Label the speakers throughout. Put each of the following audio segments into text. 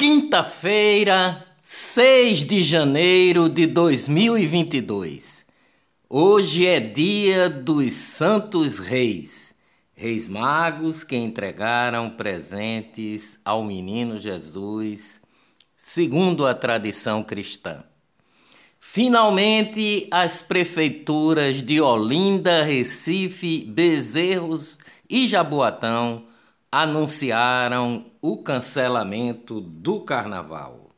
Speaker 1: Quinta-feira, 6 de janeiro de 2022. Hoje é dia dos Santos Reis, Reis Magos que entregaram presentes ao menino Jesus, segundo a tradição cristã. Finalmente, as prefeituras de Olinda, Recife, Bezerros e Jaboatão anunciaram o cancelamento do carnaval.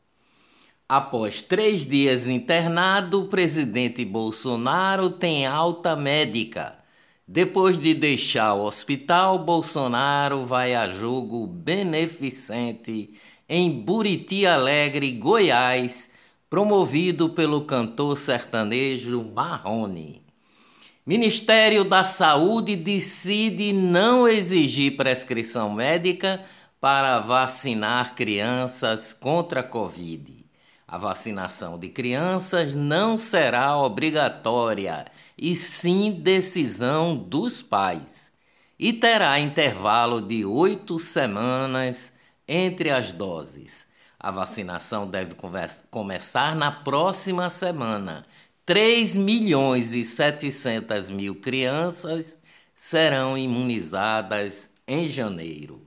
Speaker 1: Após três dias internado, o presidente Bolsonaro tem alta médica. Depois de deixar o hospital, Bolsonaro vai a jogo beneficente em Buriti Alegre, Goiás, promovido pelo cantor sertanejo Marrone. Ministério da Saúde decide não exigir prescrição médica para vacinar crianças contra a Covid. A vacinação de crianças não será obrigatória, e sim decisão dos pais, e terá intervalo de oito semanas entre as doses. A vacinação deve começar na próxima semana 3 milhões e 700 mil crianças serão imunizadas em janeiro.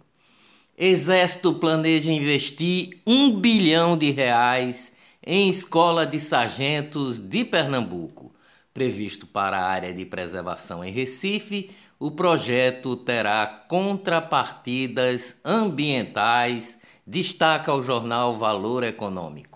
Speaker 1: Exército planeja investir um bilhão de reais em escola de sargentos de Pernambuco. Previsto para a área de preservação em Recife, o projeto terá contrapartidas ambientais, destaca o jornal Valor Econômico.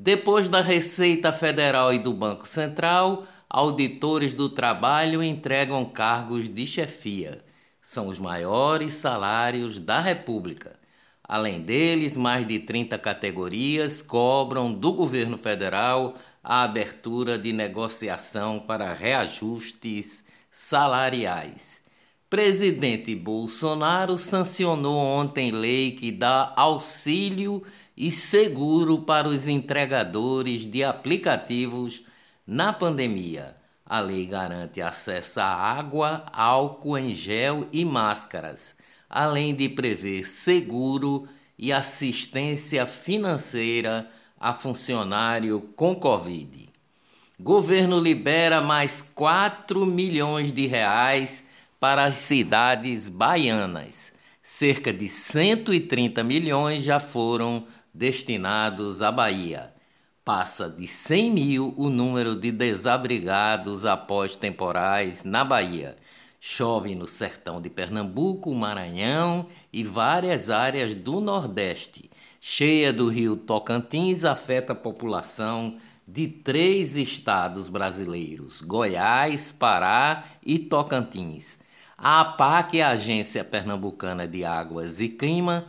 Speaker 1: Depois da Receita Federal e do Banco Central, auditores do trabalho entregam cargos de chefia. São os maiores salários da República. Além deles, mais de 30 categorias cobram do governo federal a abertura de negociação para reajustes salariais. Presidente Bolsonaro sancionou ontem lei que dá auxílio e seguro para os entregadores de aplicativos na pandemia. A lei garante acesso a água, álcool em gel e máscaras, além de prever seguro e assistência financeira a funcionário com Covid. Governo libera mais 4 milhões de reais para as cidades baianas. Cerca de 130 milhões já foram destinados à Bahia. Passa de 100 mil o número de desabrigados após temporais na Bahia. Chove no sertão de Pernambuco, Maranhão e várias áreas do Nordeste. Cheia do rio Tocantins afeta a população de três estados brasileiros: Goiás, Pará e Tocantins. A APAC, a Agência Pernambucana de Águas e Clima,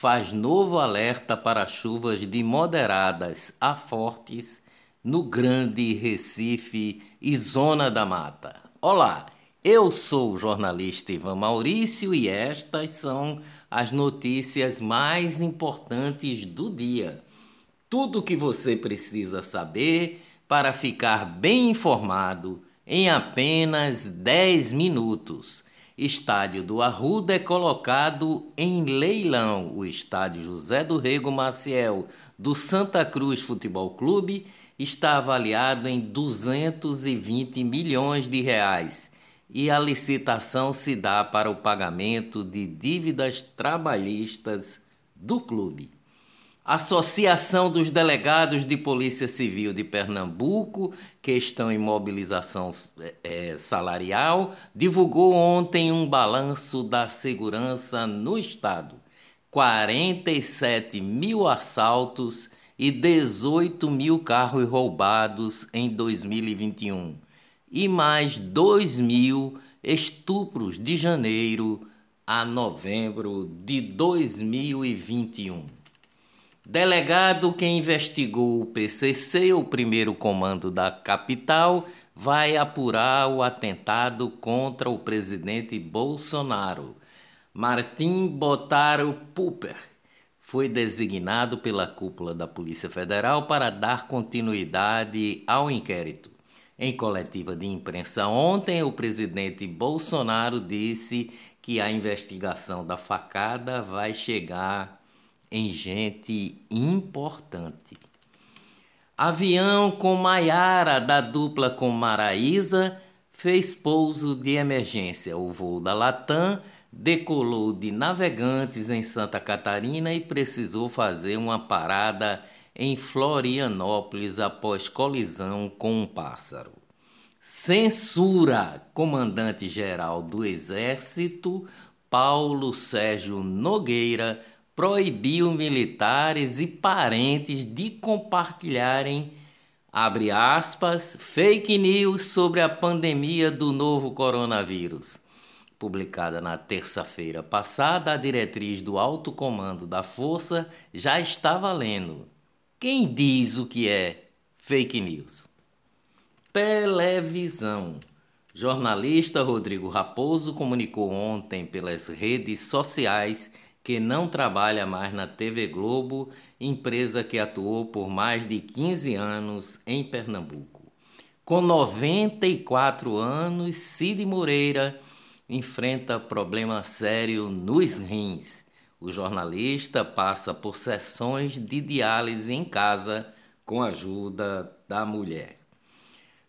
Speaker 1: faz novo alerta para chuvas de moderadas a fortes no Grande Recife e Zona da Mata. Olá, eu sou o jornalista Ivan Maurício e estas são as notícias mais importantes do dia. Tudo o que você precisa saber para ficar bem informado em apenas 10 minutos. Estádio do Arruda é colocado em leilão. O estádio José do Rego Maciel do Santa Cruz Futebol Clube está avaliado em 220 milhões de reais e a licitação se dá para o pagamento de dívidas trabalhistas do clube. Associação dos Delegados de Polícia Civil de Pernambuco, que estão em mobilização é, salarial, divulgou ontem um balanço da segurança no Estado. 47 mil assaltos e 18 mil carros roubados em 2021 e mais 2 mil estupros de janeiro a novembro de 2021. Delegado que investigou o PCC, o primeiro comando da capital, vai apurar o atentado contra o presidente Bolsonaro. Martim Botaro Pupper foi designado pela cúpula da Polícia Federal para dar continuidade ao inquérito. Em coletiva de imprensa ontem, o presidente Bolsonaro disse que a investigação da facada vai chegar em gente importante. Avião com Maiara da dupla com Maraísa fez pouso de emergência. O voo da Latam decolou de Navegantes em Santa Catarina e precisou fazer uma parada em Florianópolis após colisão com um pássaro. Censura! Comandante-geral do Exército, Paulo Sérgio Nogueira, proibiu militares e parentes de compartilharem, abre aspas, fake news sobre a pandemia do novo coronavírus. Publicada na terça-feira passada, a diretriz do alto comando da Força já está valendo. Quem diz o que é fake news? Televisão. Jornalista Rodrigo Raposo comunicou ontem pelas redes sociais que não trabalha mais na TV Globo, empresa que atuou por mais de 15 anos em Pernambuco. Com 94 anos, Cid Moreira enfrenta problema sério nos rins. O jornalista passa por sessões de diálise em casa com a ajuda da mulher.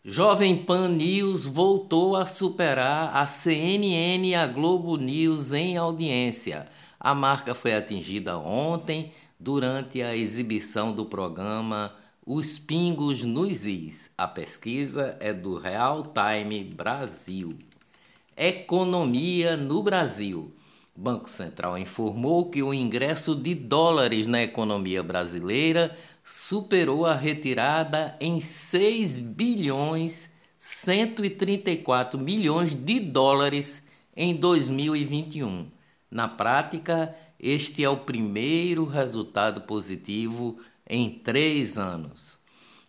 Speaker 1: Jovem Pan News voltou a superar a CNN e a Globo News em audiência a marca foi atingida ontem durante a exibição do programa Os Pingos nos Is. A pesquisa é do Real Time Brasil. Economia no Brasil. Banco Central informou que o ingresso de dólares na economia brasileira superou a retirada em 6 bilhões 134 milhões de dólares em 2021 na prática, este é o primeiro resultado positivo em três anos.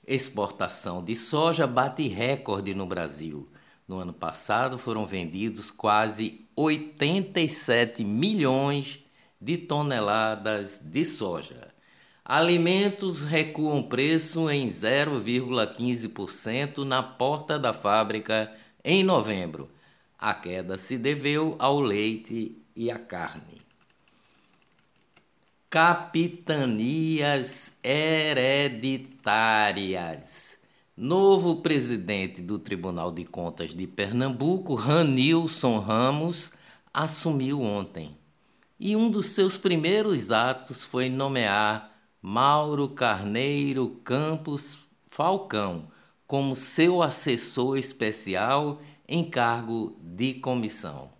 Speaker 1: Exportação de soja bate recorde no Brasil. No ano passado foram vendidos quase 87 milhões de toneladas de soja. Alimentos recuam preço em 0,15% na porta da fábrica em novembro. A queda se deveu ao leite e a carne. Capitanias hereditárias. Novo presidente do Tribunal de Contas de Pernambuco, Ranilson Ramos, assumiu ontem. E um dos seus primeiros atos foi nomear Mauro Carneiro Campos Falcão como seu assessor especial em cargo de comissão.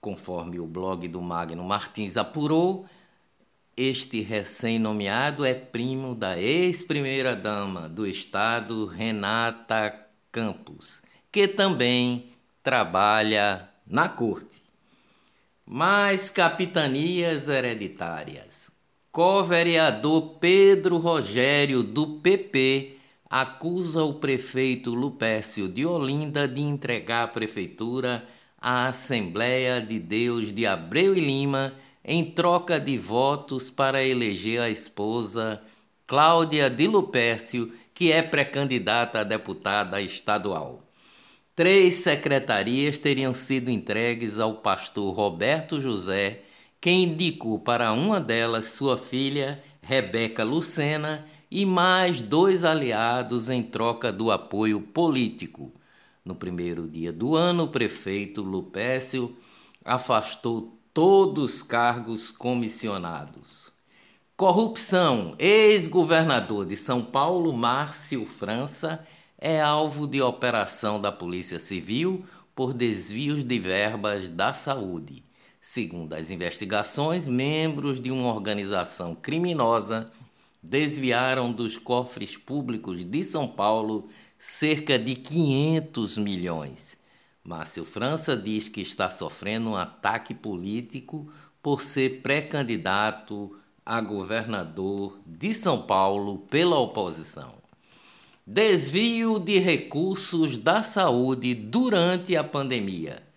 Speaker 1: Conforme o blog do Magno Martins apurou, este recém-nomeado é primo da ex-primeira-dama do Estado, Renata Campos, que também trabalha na corte. Mais capitanias hereditárias. Co-vereador Pedro Rogério, do PP, acusa o prefeito Lupécio de Olinda de entregar a prefeitura a Assembleia de Deus de Abreu e Lima em troca de votos para eleger a esposa Cláudia de Lupércio, que é pré-candidata a deputada estadual. Três secretarias teriam sido entregues ao pastor Roberto José, que indicou para uma delas sua filha, Rebeca Lucena, e mais dois aliados em troca do apoio político. No primeiro dia do ano, o prefeito Lupécio afastou todos os cargos comissionados. Corrupção. Ex-governador de São Paulo, Márcio França, é alvo de operação da Polícia Civil por desvios de verbas da saúde. Segundo as investigações, membros de uma organização criminosa desviaram dos cofres públicos de São Paulo cerca de 500 milhões. Márcio França diz que está sofrendo um ataque político por ser pré-candidato a governador de São Paulo pela oposição. Desvio de recursos da saúde durante a pandemia.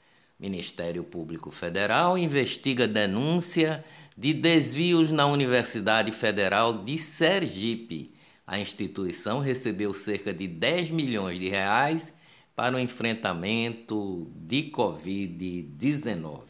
Speaker 1: Ministério Público Federal investiga denúncia de desvios na Universidade Federal de Sergipe a instituição recebeu cerca de 10 milhões de reais para o enfrentamento de Covid-19.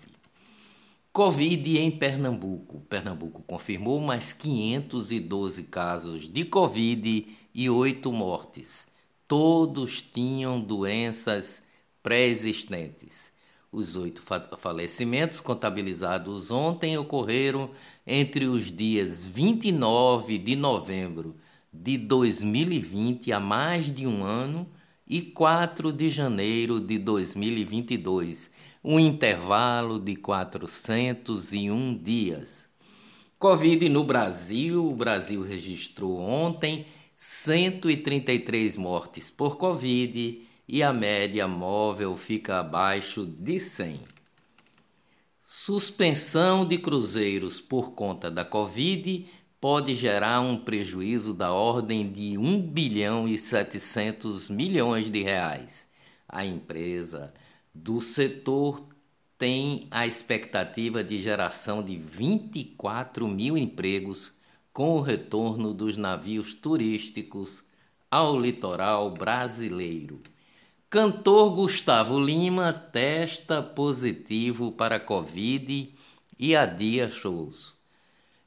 Speaker 1: Covid em Pernambuco. Pernambuco confirmou mais 512 casos de Covid e 8 mortes. Todos tinham doenças pré-existentes. Os oito falecimentos contabilizados ontem ocorreram entre os dias 29 de novembro de 2020, há mais de um ano, e 4 de janeiro de 2022, um intervalo de 401 dias. Covid no Brasil: o Brasil registrou ontem 133 mortes por Covid e a média móvel fica abaixo de 100. Suspensão de cruzeiros por conta da Covid pode gerar um prejuízo da ordem de 1 bilhão e 700 milhões de reais. A empresa do setor tem a expectativa de geração de 24 mil empregos com o retorno dos navios turísticos ao litoral brasileiro. Cantor Gustavo Lima testa positivo para Covid e adia shows.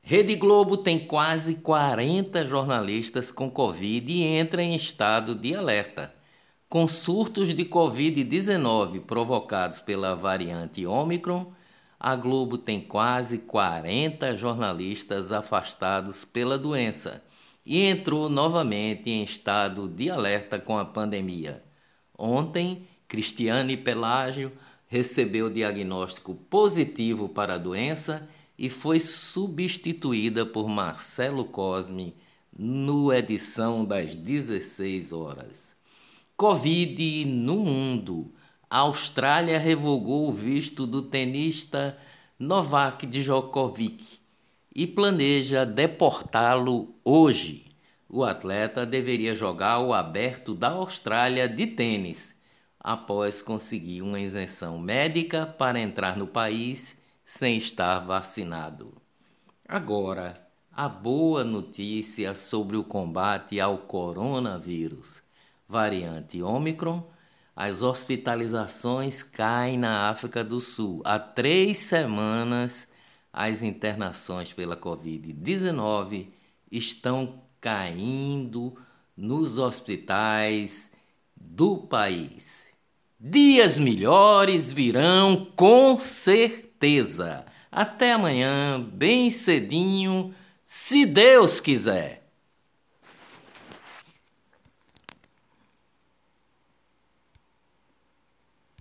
Speaker 1: Rede Globo tem quase 40 jornalistas com Covid e entra em estado de alerta. Com surtos de Covid-19 provocados pela variante Omicron, a Globo tem quase 40 jornalistas afastados pela doença e entrou novamente em estado de alerta com a pandemia. Ontem, Cristiane Pelágio recebeu diagnóstico positivo para a doença e foi substituída por Marcelo Cosme no edição das 16 horas. Covid no mundo. A Austrália revogou o visto do tenista Novak Djokovic e planeja deportá-lo hoje. O atleta deveria jogar o aberto da Austrália de tênis após conseguir uma isenção médica para entrar no país sem estar vacinado. Agora, a boa notícia sobre o combate ao coronavírus. Variante Omicron, as hospitalizações caem na África do Sul. Há três semanas, as internações pela Covid-19 estão caindo nos hospitais do país. Dias melhores virão com certeza. Até amanhã, bem cedinho, se Deus quiser.